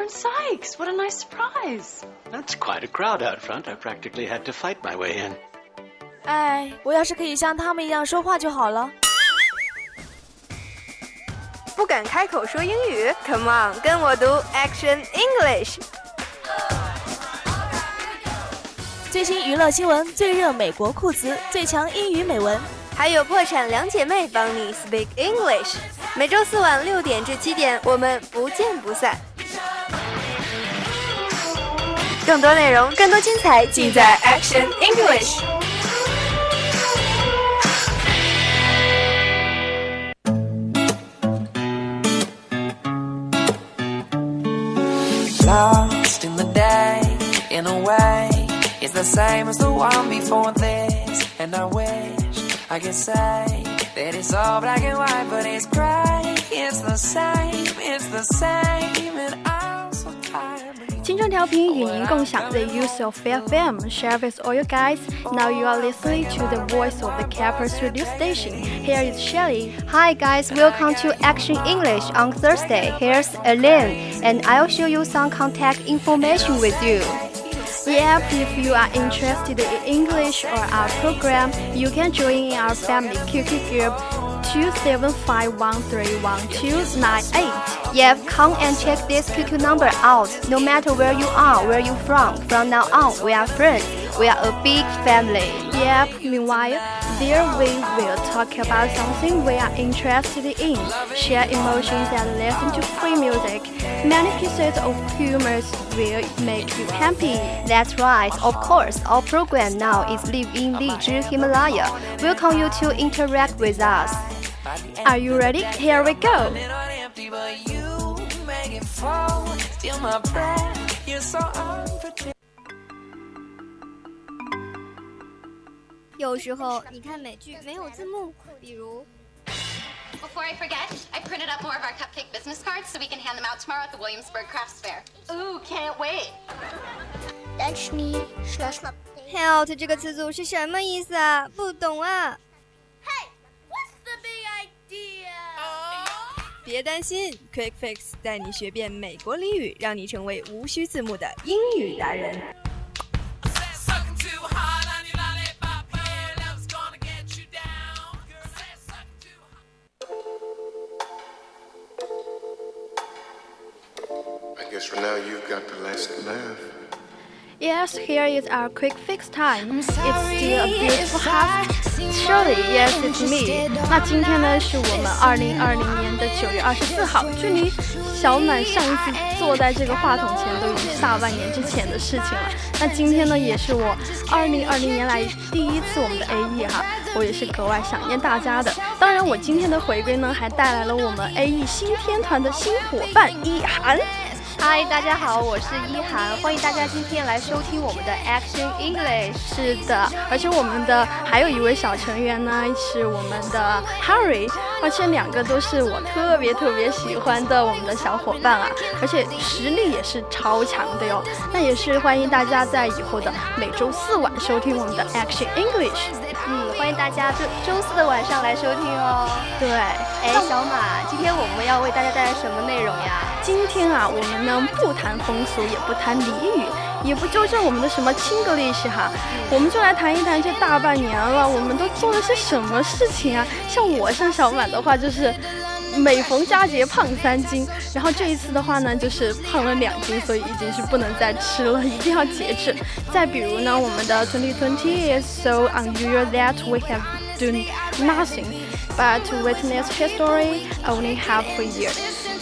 Reverend Sykes. What a nice surprise. That's quite a crowd out front. I practically had to fight my way in. 哎，我要是可以像他们一样说话就好了。不敢开口说英语？Come on，跟我读 Action English。最新娱乐新闻，最热美国酷词，最强英语美文，还有破产两姐妹帮你 Speak English。每周四晚六点至七点，我们不见不散。更多内容，更多精彩，尽在 Action English。Lost in the day, in a way, it's the same as the one before this. And I wish I could say that it's all black and white, but it's gray. It's the same, it's the same, and I'm so tired. 青 春调频与您共享 the use of FM. Share with all you guys. Now you are listening to the voice of the campus radio station. Here is Shelly. Hi guys, welcome to Action English on Thursday. Here's Elaine, and I'll show you some contact information with you. Yep, if you are interested in English or our program, you can join in our family QQ group 275131298. Yep, come and check this QQ number out. No matter where you are, where you from, from now on, we are friends. We are a big family. Yep, meanwhile, there we will talk about something we are interested in, share emotions and listen to free music. Many pieces of humor will make you happy. That's right, of course. Our program now is live in Lizhi Himalaya. Welcome you to interact with us. Are you ready? Here we go 有时候你看美剧没有字幕，比如。Before I forget, I printed up more of our cupcake business cards so we can hand them out tomorrow at the Williamsburg Crafts Fair. Ooh, can't wait. Help 这个词组是什么意思啊？不懂啊。 别担心，Quick Fix 带你学遍美国俚语，让你成为无需字幕的英语达人。I guess for now you've got the last laugh. Yes, here is our quick fix time. It's still a beautiful half. Surely, yes, it's me. 那今天呢，是我们二零二零年的九月二十四号，距离小满上一次坐在这个话筒前都已经大半年之前的事情了。那今天呢，也是我二零二零年来第一次我们的 A E 哈，我也是格外想念大家的。当然，我今天的回归呢，还带来了我们 A E 新天团的新伙伴一涵。嗨，大家好，我是一涵，欢迎大家今天来收听我们的 Action English。是的，而且我们的还有一位小成员呢，是我们的 Harry，而且两个都是我特别特别喜欢的我们的小伙伴啊，而且实力也是超强的哟。那也是欢迎大家在以后的每周四晚收听我们的 Action English。迎大家周周四的晚上来收听哦。对，哎，小马，今天我们要为大家带来什么内容呀？今天啊，我们呢不谈风俗，也不谈俚语，也不纠正我们的什么亲格历史哈，我们就来谈一谈这大半年了，我们都做了些什么事情啊？像我像小满的话，就是每逢佳节胖三斤，然后这一次的话呢，就是胖了两斤，所以已经是不能再吃了，一定要节制。再比如呢，我们的 2020 is so unusual that we have done nothing but to witness history only half a year.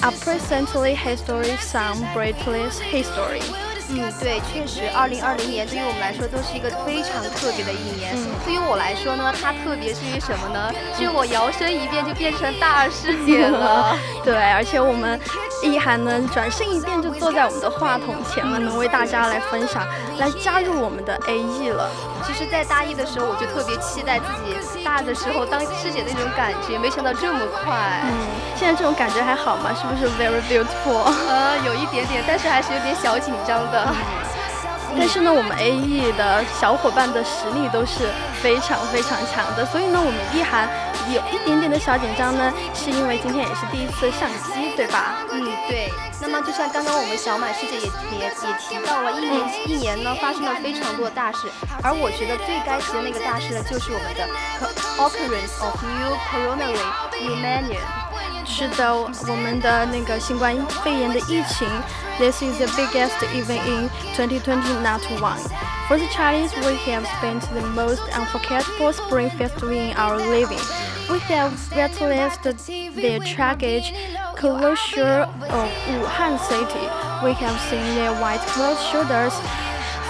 A presently history, some breathless history. 嗯，对，确实，二零二零年对于我们来说都是一个非常特别的一年。嗯，对于我来说呢，它特别是于什么呢？是我摇身一变就变成大师 姐了。对，而且我们一涵呢，转身一变就坐在我们的话筒前了，能为大家来分享，来加入我们的 A E 了。其实，在大一的时候，我就特别期待自己大的时候当师姐的那种感觉，没想到这么快。嗯，现在这种感觉还好吗？是不是 very beautiful？呃，有一点点，但是还是有点小紧张的。但是呢，我们 A E 的小伙伴的实力都是非常非常强的，所以呢，我们一涵有一点点的小紧张呢，是因为今天也是第一次上机，对吧？嗯，对。那么就像刚刚我们小满师姐也也也提到了，一年一年呢发生了非常多的大事，而我觉得最该提的那个大事呢，就是我们的 occurrence of new coronary pneumonia。是的，我们的那个新冠肺炎的疫情，This is the biggest event in 2020, not one. For the Chinese, we have spent the most unforgettable spring festival in our living. We have witnessed the tragic closure of Wuhan city. We have seen their white clothed shoulders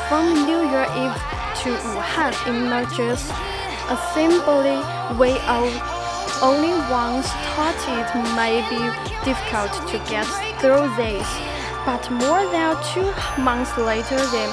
from New Year Eve to Wuhan emerges a symbolic way of only once thought it may be difficult to get through this, but more than two months later, the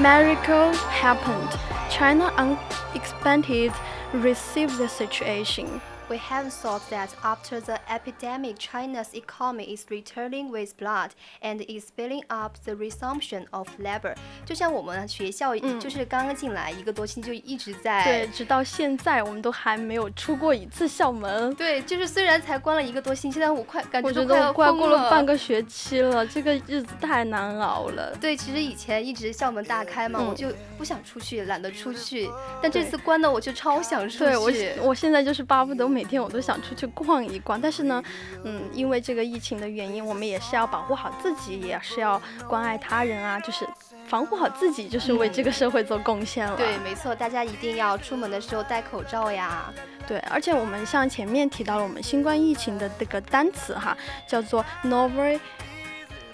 miracle happened. China unexpectedly received the situation. We have thought that after the epidemic, China's economy is returning with blood and is spilling up the resumption of labor。就像我们学校，就是刚刚进来一个多星期，就一直在对，直到现在我们都还没有出过一次校门。对，就是虽然才关了一个多星期，但我快感觉都快过了半个学期了，这个日子太难熬了。对，其实以前一直校门大开嘛，我就不想出去，懒得出去。但这次关了，我就超想出去。对我，我现在就是巴不得。每天我都想出去逛一逛，但是呢，嗯，因为这个疫情的原因，我们也是要保护好自己，也是要关爱他人啊，就是防护好自己，就是为这个社会做贡献了。对，没错，大家一定要出门的时候戴口罩呀。对，而且我们像前面提到了我们新冠疫情的这个单词哈，叫做 novel。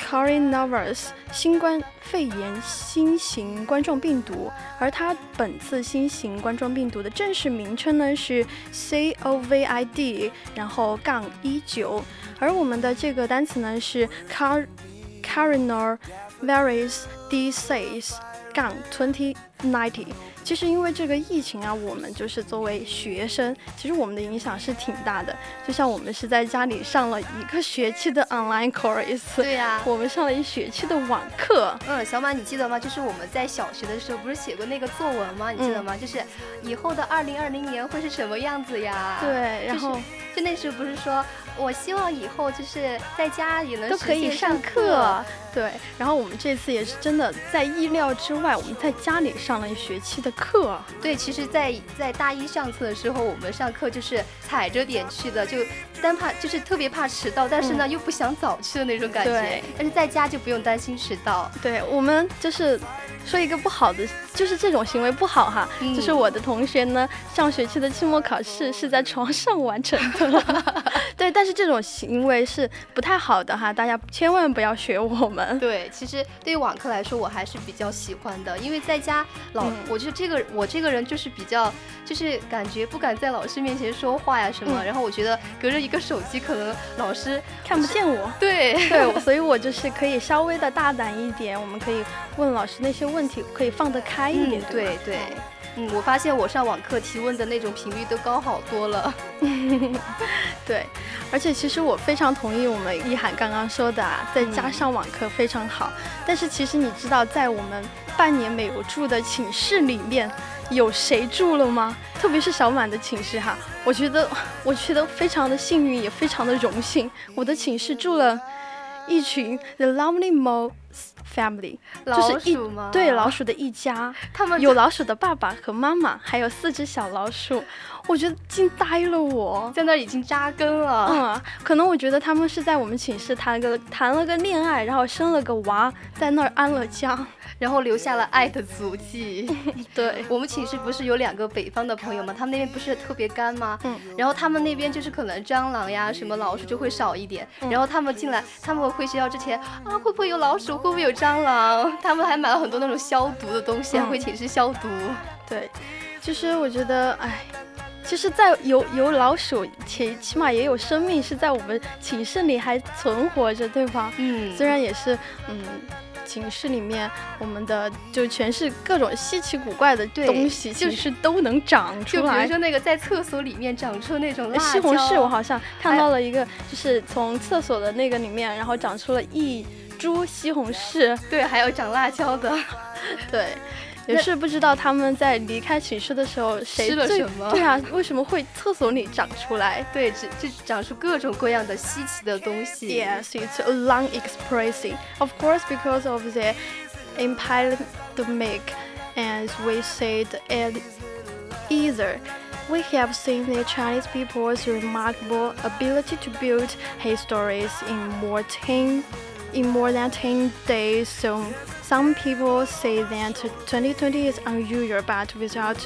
Coronavirus 新冠肺炎新型冠状病毒，而它本次新型冠状病毒的正式名称呢是 COVID，然后杠一九，而我们的这个单词呢是 Car Coronavirus disease 杠 twenty ninety。其实因为这个疫情啊，我们就是作为学生，其实我们的影响是挺大的。就像我们是在家里上了一个学期的 online course，对呀，我们上了一学期的网课。嗯，小马你记得吗？就是我们在小学的时候不是写过那个作文吗？你记得吗？就是以后的二零二零年会是什么样子呀？对，然后就那时候不是说。我希望以后就是在家也能都可以上课，对。然后我们这次也是真的在意料之外，我们在家里上了一学期的课。对，其实，在在大一上册的时候，我们上课就是踩着点去的，就单怕就是特别怕迟到，但是呢又不想早去的那种感觉。但是在家就不用担心迟到。对我们就是说一个不好的，就是这种行为不好哈。就是我的同学呢，上学期的期末考试是在床上完成的。对，但是这种行为是不太好的哈，大家千万不要学我们。对，其实对于网课来说，我还是比较喜欢的，因为在家老，我就这个我这个人就是比较，就是感觉不敢在老师面前说话呀什么，然后我觉得隔着一个手机，可能老师看不见我。对 对，所以我就是可以稍微的大胆一点，我们可以问老师那些问题，可以放得开一点。对对。嗯，我发现我上网课提问的那种频率都高好多了。对，而且其实我非常同意我们一涵刚刚说的啊，在家上网课非常好。但是其实你知道，在我们半年没有住的寝室里面，有谁住了吗？特别是小满的寝室哈，我觉得我觉得非常的幸运，也非常的荣幸。我的寝室住了一群 The Lovely Mo。Family，就是一对老鼠的一家，他们有老鼠的爸爸和妈妈，还有四只小老鼠。我觉得惊呆了，我在那儿已经扎根了。嗯，可能我觉得他们是在我们寝室谈了个谈了个恋爱，然后生了个娃，在那儿安了家，然后留下了爱的足迹。对我们寝室不是有两个北方的朋友吗？他们那边不是特别干吗？嗯。然后他们那边就是可能蟑螂呀什么老鼠就会少一点。然后他们进来，他们回学校之前啊，会不会有老鼠？会不会有蟑螂？他们还买了很多那种消毒的东西，回寝室消毒。对，其实我觉得，哎。其实，在有有老鼠，起起码也有生命是在我们寝室里还存活着，对吧？嗯，虽然也是，嗯，寝室里面我们的就全是各种稀奇古怪的东西，就是都能长出来。就比如说那个在厕所里面长出那种西红柿，我好像看到了一个，就是从厕所的那个里面，然后长出了一株西红柿。对，还有长辣椒的。 对。也是不知道他们在离开寝室的时候谁吃了什么？对啊，为什么会厕所里长出来？对，就就长出各种各样的稀奇的东西。Yes, it's a long expressing. Of course, because of the epidemic, as we said either. We have seen the Chinese people's remarkable ability to build histories in more ten, in more than ten days. So some people say that 2020 is unusual, but without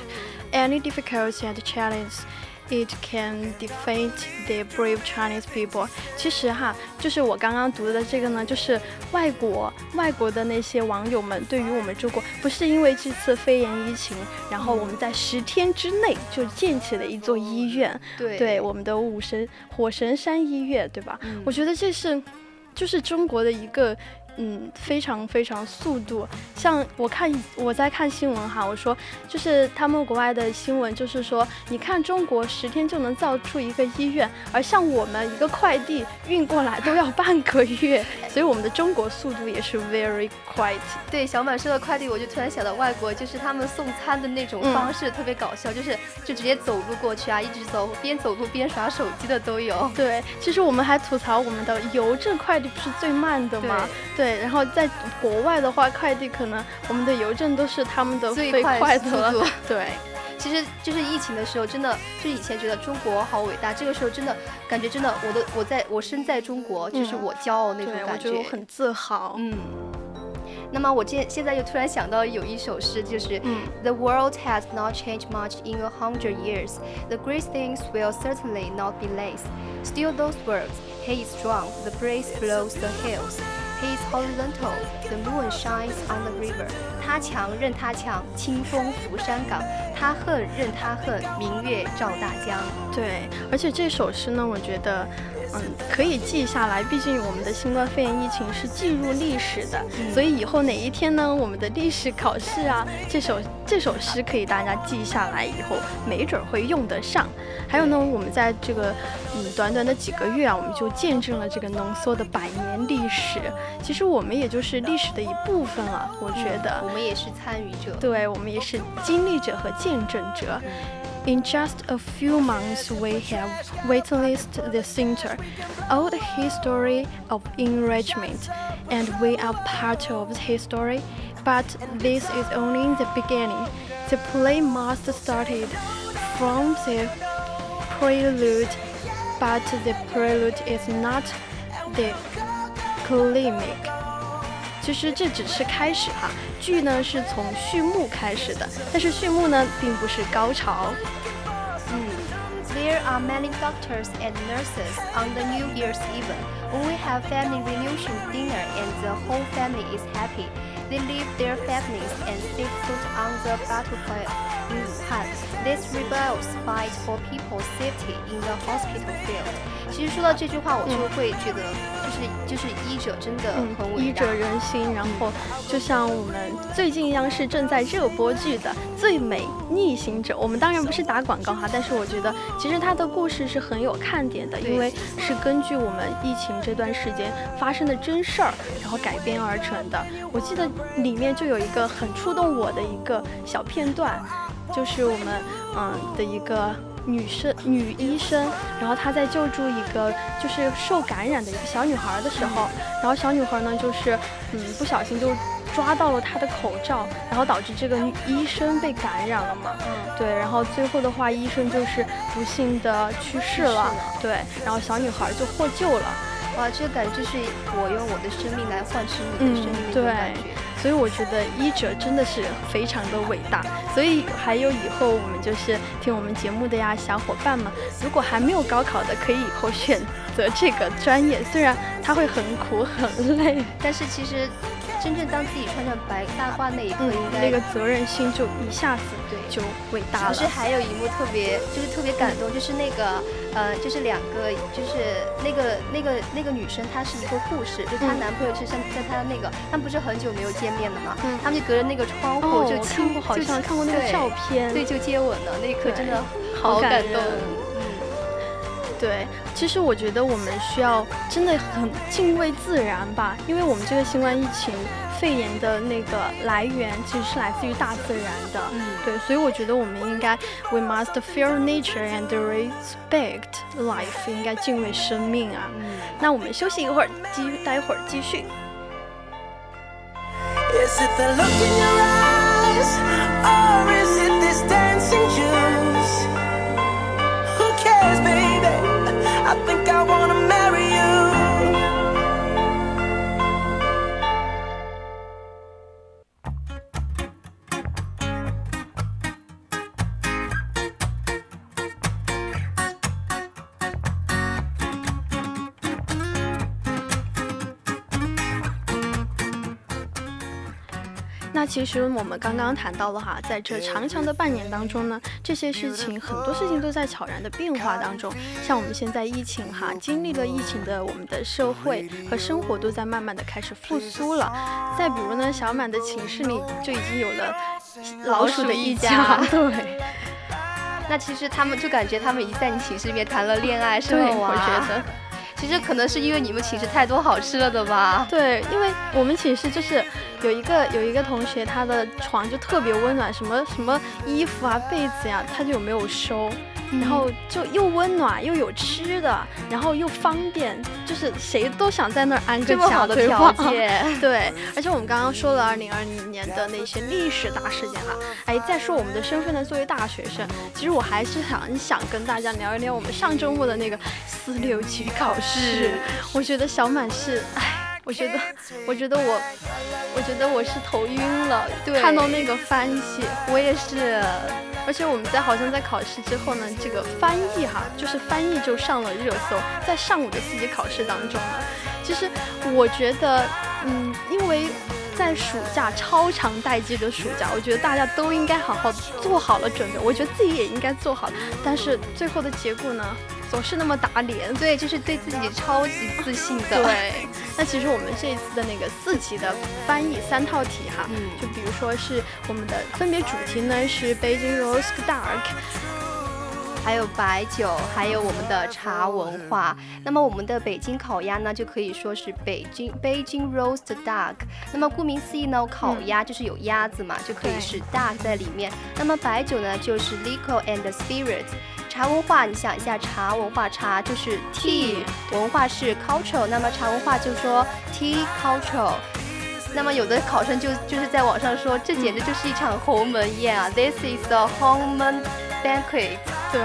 any difficulty and challenge. It can defeat the brave Chinese people。其实哈，就是我刚刚读的这个呢，就是外国外国的那些网友们对于我们中国，不是因为这次肺炎疫情，然后我们在十天之内就建起了一座医院，对，对，我们的武神火神山医院，对吧？我觉得这是，就是中国的一个。嗯，非常非常速度。像我看我在看新闻哈，我说就是他们国外的新闻，就是说你看中国十天就能造出一个医院，而像我们一个快递运过来都要半个月，所以我们的中国速度也是 very quiet。对，小满说的快递，我就突然想到外国，就是他们送餐的那种方式特别搞笑，就是就直接走路过去啊，一直走，边走路边耍手机的都有。对，其实我们还吐槽我们的邮政快递不是最慢的吗？对。对，然后在国外的话，快递可能我们的邮政都是他们的最快速度。对，其实就是疫情的时候，真的就是以前觉得中国好伟大，这个时候真的感觉真的，我的我在我身在中国，就是我骄傲那种感觉，我很自豪。嗯。那么我现现在又突然想到有一首诗，就是 The world has not changed much in a hundred years. The great things will certainly not be less. Still those words, he is strong. The breeze blows the hills. He is horizontal. The moon shines on the river. 他强任他强，清风拂山岗；他恨任他恨，明月照大江。对，而且这首诗呢，我觉得。嗯，可以记下来，毕竟我们的新冠肺炎疫情是进入历史的，所以以后哪一天呢，我们的历史考试啊，这首这首诗可以大家记下来，以后没准会用得上。还有呢，我们在这个嗯短短的几个月啊，我们就见证了这个浓缩的百年历史。其实我们也就是历史的一部分了，我觉得我们也是参与者，对我们也是经历者和见证者。In just a few months, we have witnessed the center the history of enrichment, and we are part of the history. But this is only the beginning. The play must started from the prelude, but the prelude is not the climax. 其实这只是开始哈，剧呢是从序幕开始的，但是序幕呢并不是高潮。嗯，There are many doctors and nurses on the New Year's Eve when we have family reunion dinner and the whole family is happy. They leave their families and set foot on the battlefield in Wuhan. These rebels fight for people's safety in the hospital field. 其实说到这句话，我就会觉得，就是就是医者真的很伟大。医者仁心，然后就像我们最近央视正在热播剧的《最美逆行者》，我们当然不是打广告哈，但是我觉得其实它的故事是很有看点的，因为是根据我们疫情这段时间发生的真事儿，然后改编而成的。我记得。里面就有一个很触动我的一个小片段，就是我们嗯的一个女生女医生，然后她在救助一个就是受感染的一个小女孩的时候，然后小女孩呢就是嗯不小心就抓到了她的口罩，然后导致这个医生被感染了嘛，嗯。对，然后最后的话医生就是不幸的去世了，对，然后小女孩就获救了，哇，这个感觉就是我用我的生命来换取你的生命的感觉。所以我觉得医者真的是非常的伟大。所以还有以后我们就是听我们节目的呀，小伙伴们，如果还没有高考的，可以以后选择这个专业。虽然它会很苦很累，但是其实真正当自己穿上白大褂那一刻，应该那个责任心就一下子对就伟大了。其实还有一幕特别就是特别感动，就是那个。呃，就是两个，就是那个那个那个女生，她是一个护士，就她男朋友是像在她的那个，他们不是很久没有见面了嘛？嗯，他们就隔着那个窗户就亲，好像看过那个照片，对，就接吻了，那一刻真的好感动。嗯，对，其实我觉得我们需要真的很敬畏自然吧，因为我们这个新冠疫情肺炎的那个来源其实是来自于大自然的。嗯，对，所以我觉得我们应该，we must fear nature and respect life，应该敬畏生命啊。嗯，那我们休息一会儿，继待会儿继续。Is it the look in your eyes, or is it this I think I 那其实我们刚刚谈到了哈，在这长长的半年当中呢，这些事情很多事情都在悄然的变化当中。像我们现在疫情哈，经历了疫情的我们的社会和生活都在慢慢的开始复苏了。再比如呢，小满的寝室里就已经有了老鼠的一家。对。那其实他们就感觉他们已经在你寝室里面谈了恋爱，是吗？我觉得。其实可能是因为你们寝室太多好吃了的吧？对，因为我们寝室就是有一个有一个同学，他的床就特别温暖，什么什么衣服啊、被子呀，他就没有收。然后就又温暖又有吃的，然后又方便，就是谁都想在那儿安个家的条件。对，而且我们刚刚说了二零二零年的那些历史大事件哈，哎，再说我们的身份呢，作为大学生，其实我还是很想跟大家聊一聊我们上周末的那个四六级考试。我觉得小满是，哎，我觉得，我觉得我，我觉得我是头晕了，看到那个番茄，我也是。而且我们在好像在考试之后呢，这个翻译哈，就是翻译就上了热搜，在上午的四级考试当中呢，其实我觉得，嗯，因为在暑假超长待机的暑假，我觉得大家都应该好好做好了准备，我觉得自己也应该做好，但是最后的结果呢？总是那么打脸，对，就是对自己超级自信的。对，那其实我们这一次的那个四级的翻译三套题哈，就比如说是我们的分别主题呢是 Beijing Roast Dark，还有白酒，还有我们的茶文化。那么我们的北京烤鸭呢，就可以说是北京 Beijing Roast Duck。那么顾名思义呢，烤鸭就是有鸭子嘛，就可以是 duck 在里面。那么白酒呢，就是 liquor and spirits。茶文化，你想一下，茶文化，茶就是 tea，文化是 culture，那么茶文化就说 tea culture。那么有的考生就就是在网上说，这简直就是一场鸿门宴啊，This is a 鸿门 banquet。对，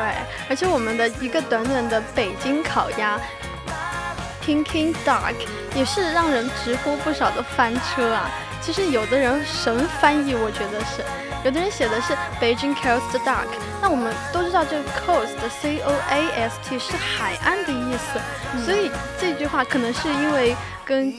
而且我们的一个短短的北京烤鸭，Peking duck，也是让人直呼不少的翻车啊。其实有的人神翻译，我觉得是。有的人写的是 Beijing Coast Duck，那我们都知道这个 coast C O A S T 是海岸的意思，所以这句话可能是因为跟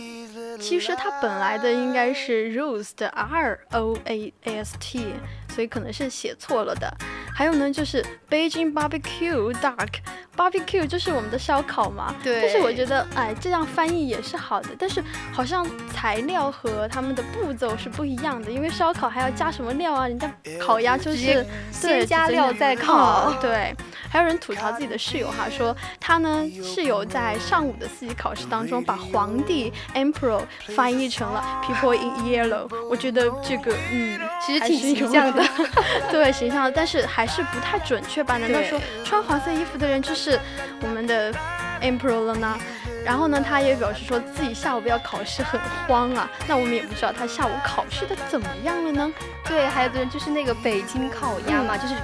其实它本来的应该是 roast R O A S T，所以可能是写错了的。还有呢，就是 Beijing Barbecue Duck，Barbecue 就是我们的烧烤嘛。对。但是我觉得，哎，这样翻译也是好的。但是好像材料和他们的步骤是不一样的，因为烧烤还要加什么料啊？人家烤鸭就是先加料再烤。对。还有人吐槽自己的室友哈，说他呢室友在上午的四级考试当中把皇帝 Emperor 翻译成了 People in Yellow。我觉得这个嗯，其实挺形象的。对，形象的，但是还。是不太准确吧？难道说穿黄色衣服的人就是我们的 emperor 了呢？然后呢，他也表示说自己下午要考试，很慌啊。那我们也不知道他下午考试的怎么样了呢？对，还有的人就是那个北京烤鸭嘛，就是。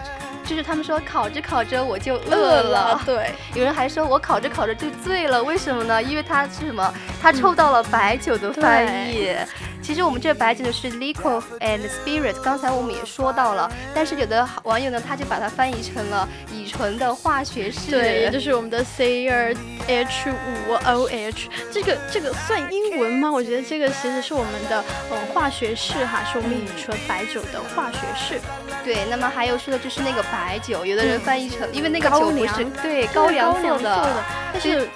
就是他们说烤着烤着我就饿了，对。有人还说我烤着烤着就醉了，为什么呢？因为他是什么？他抽到了白酒的翻译。其实我们这白酒呢是 liquor and spirit，刚才我们也说到了。但是有的网友呢，他就把它翻译成了乙醇的化学式，对，也就是我们的 C R H 五 O H。这个这个算英文吗？我觉得这个其实是我们的嗯化学式哈，是我们乙醇白酒的化学式。对，那么还有说的就是那个白酒，有的人翻译成，因为那个酒不是对高粱做的，但是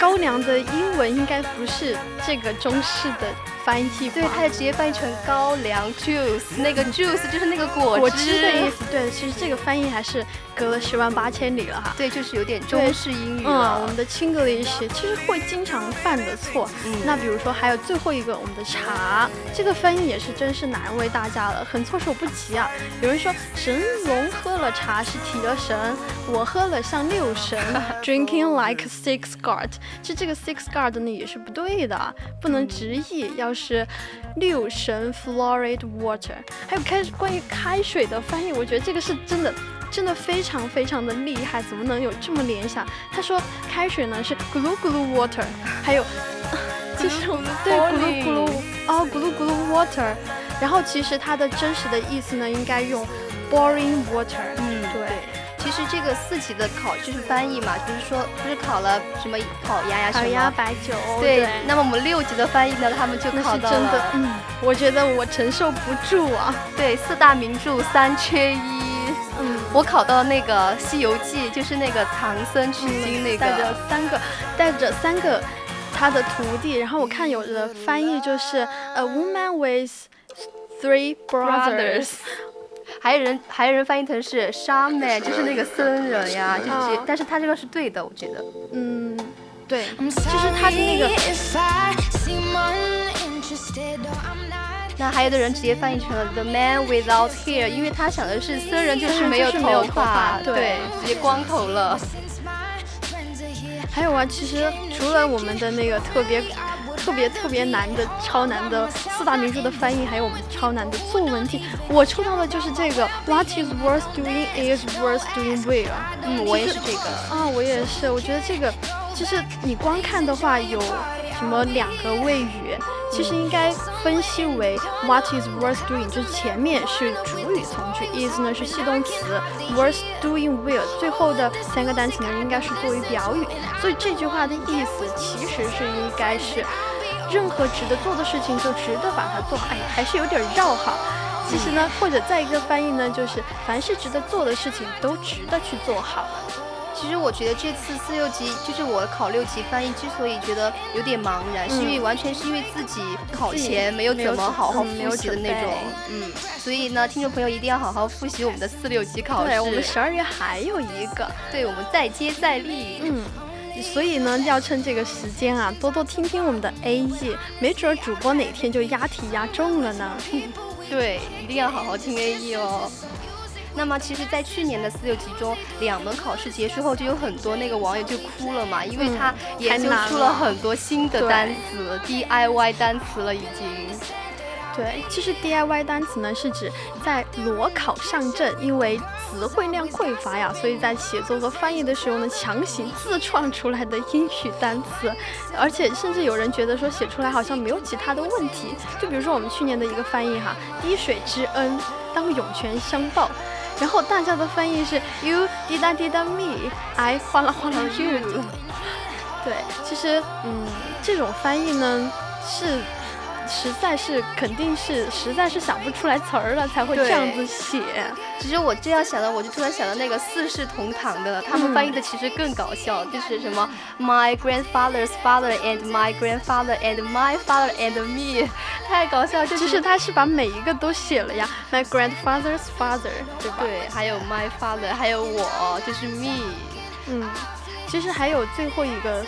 高粱的英文应该不是这个中式的。翻译对，他就直接翻译成高粱 juice，那个 juice 就是那个果果汁的意思。对，其实这个翻译还是隔了十万八千里了哈。对，就是有点中式英语了。嗯，我们的 Chinglish 其实会经常犯的错。嗯，那比如说还有最后一个，我们的茶，这个翻译也是真是难为大家了，很措手不及啊。有人说神龙喝了茶是提了神，我喝了像六神，drinking like six guard。其实这个 six guard 呢也是不对的，不能直译，要是六神 fluoride water。还有开关于开水的翻译，我觉得这个是真的。真的非常非常的厉害，怎么能有这么联想？他说开水呢是 glue glue water，还有 其实对 glue glue 哦 glue glue water，然后其实它的真实的意思呢应该用 boring water。其实这个四级的考就是翻译嘛，就是说不是考了什么烤鸭呀什么烤鸭白酒。对。那么我们六级的翻译呢，他们就考到了。嗯，我觉得我承受不住啊。对，四大名著三缺一。嗯我考到那个《西游记》，就是那个唐僧取经那个，带着三个，带着三个他的徒弟。然后我看有的翻译就是 A woman with three brothers，还有人还有人翻译成是 shaman，就是那个僧人呀，就是，但是他这个是对的，我觉得。嗯，对，就是他的那个。那还有的人直接翻译成了 The Man Without Hair，因为他想的是僧人就是没有头发，对，直接光头了。还有啊，其实除了我们的那个特别、特别、特别难的、超难的四大名著的翻译，还有我们超难的作文题，我抽到的就是这个 What is worth doing is worth doing well。嗯，我也是这个啊，我也是，我觉得这个其实你光看的话有。什么两个谓语，其实应该分析为 what is worth doing，就是前面是主语从句，is 呢是系动词，worth doing well 最后的三个单词呢应该是作为表语，所以这句话的意思其实是应该是任何值得做的事情就值得把它做，哎，还是有点绕哈。其实呢，或者再一个翻译呢，就是凡是值得做的事情都值得去做好。其实我觉得这次四六级就是我考六级翻译，之所以觉得有点茫然，是因为完全是因为自己考前没有怎么好好复习的那种，嗯，所以呢，听众朋友一定要好好复习我们的四六级考试。对，我们十二月还有一个，对我们再接再厉，嗯，所以呢，要趁这个时间啊，多多听听我们的 A E，没准主播哪天就押题押中了呢。对，一定要好好听 A E 哦。那么其实，在去年的四六级中，两门考试结束后，就有很多那个网友就哭了嘛，因为他研究出了很多新的单词，DIY 单词了已经。对，其实 DIY 单词呢，是指在裸考上阵，因为词汇量匮乏呀，所以在写作和翻译的时候呢，强行自创出来的英语单词，而且甚至有人觉得说写出来好像没有其他的问题。就比如说我们去年的一个翻译哈，滴水之恩当涌泉相报。然后大家的翻译是 you 滴答滴答 me，I 哗啦哗啦 you。对，其实嗯，这种翻译呢是。实在是肯定是实在是想不出来词儿了才会这样子写。其实我这样想的，我就突然想到那个四世同堂的，他们翻译的其实更搞笑，就是什么 my grandfather's father and my grandfather and my father and me，太搞笑。就是他是把每一个都写了呀，my grandfather's father，对吧？对，还有 my father，还有我，就是 me。嗯，其实还有最后一个，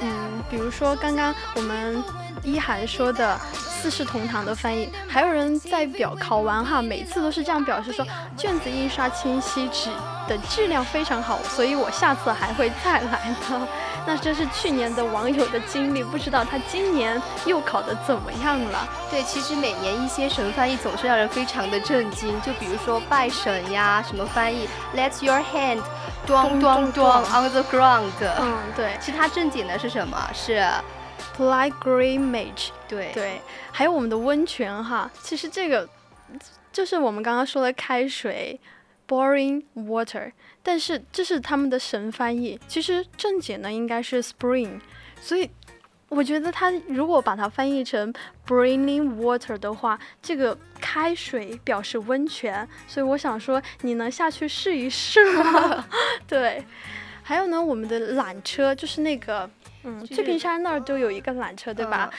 嗯，比如说刚刚我们。一涵说的四世同堂的翻译，还有人在表考完哈，每次都是这样表示说卷子印刷清晰，纸的质量非常好，所以我下次还会再来的。那这是去年的网友的经历，不知道他今年又考得怎么样了？对，其实每年一些神翻译总是让人非常的震惊，就比如说拜神呀，什么翻译，Let your hand 咚咚咚 on the ground。嗯，对。其他正经的是什么？是。Pilgrimage，对对，还有我们的温泉哈，其实这个就是我们刚刚说的开水，boring water，但是这是他们的神翻译，其实正解呢应该是 spring，所以我觉得他如果把它翻译成 bringing water 的话，这个开水表示温泉，所以我想说你能下去试一试吗？对，还有呢，我们的缆车就是那个。嗯，翠屏山那儿就有一个缆车，对吧？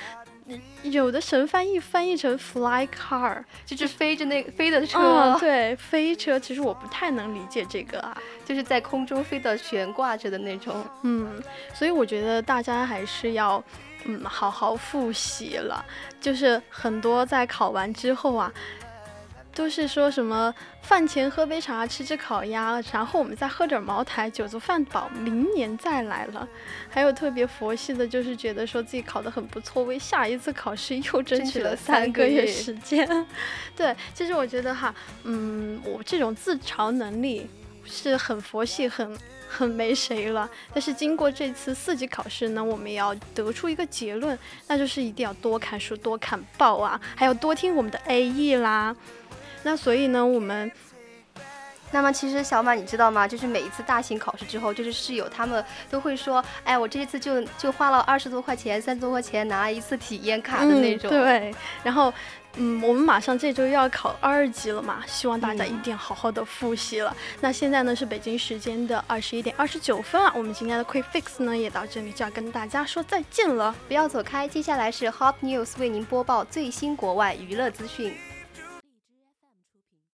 有的神翻译翻译成 fly car，就是飞着那飞的车。嗯，对，飞车。其实我不太能理解这个啊，就是在空中飞的悬挂着的那种。嗯，所以我觉得大家还是要嗯好好复习了。就是很多在考完之后啊。都是说什么饭前喝杯茶，吃只烤鸭，然后我们再喝点茅台，酒足饭饱，明年再来了。还有特别佛系的，就是觉得说自己考得很不错，为下一次考试又争取了三个月时间。对，其实我觉得哈，嗯，我这种自嘲能力是很佛系，很很没谁了。但是经过这次四级考试呢，我们也要得出一个结论，那就是一定要多看书，多看报啊，还要多听我们的 A E 啦。那所以呢，我们，那么其实小马你知道吗？就是每一次大型考试之后，就是室友他们都会说，哎，我这一次就就花了二十多块钱，三十多块钱拿一次体验卡的那种。对，然后。嗯，我们马上这周又要考二级了嘛，希望大家一定要好好的复习了。那现在呢是北京时间的二十一点二十九分啊，我们今天的 Quick Fix 呢也到这里就要跟大家说再见了，不要走开，接下来是 Hot News 为您播报最新国外娱乐资讯。